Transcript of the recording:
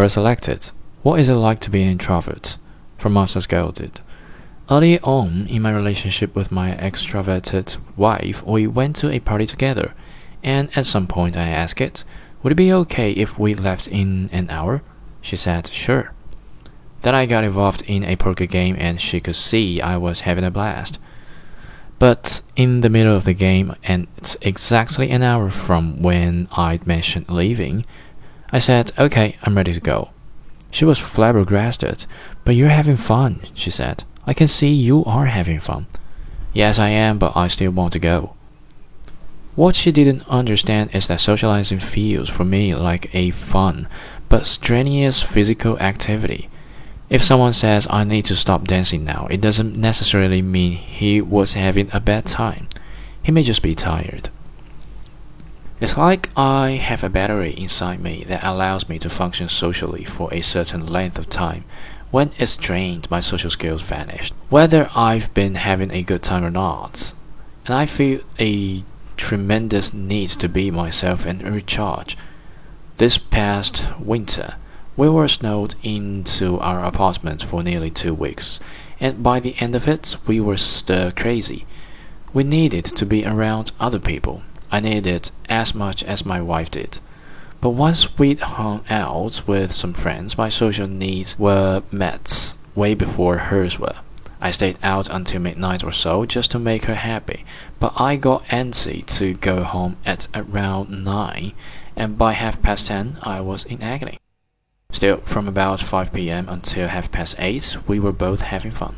were selected. What is it like to be an introvert? From Master Scolded. Early on in my relationship with my extroverted wife, we went to a party together, and at some point I asked it, Would it be okay if we left in an hour? She said, Sure. Then I got involved in a poker game, and she could see I was having a blast. But in the middle of the game, and exactly an hour from when I'd mentioned leaving, I said, Okay, I'm ready to go. She was flabbergasted. But you're having fun, she said. I can see you are having fun. Yes, I am, but I still want to go. What she didn't understand is that socializing feels for me like a fun but strenuous physical activity. If someone says I need to stop dancing now, it doesn't necessarily mean he was having a bad time. He may just be tired. It's like I have a battery inside me that allows me to function socially for a certain length of time. When it's drained, my social skills vanish, whether I've been having a good time or not. And I feel a tremendous need to be myself and recharge. This past winter, we were snowed into our apartment for nearly two weeks, and by the end of it, we were stir crazy. We needed to be around other people. I needed it as much as my wife did. But once we'd hung out with some friends, my social needs were met way before hers were. I stayed out until midnight or so just to make her happy, but I got antsy to go home at around 9, and by half past 10 I was in agony. Still, from about 5 pm until half past 8, we were both having fun.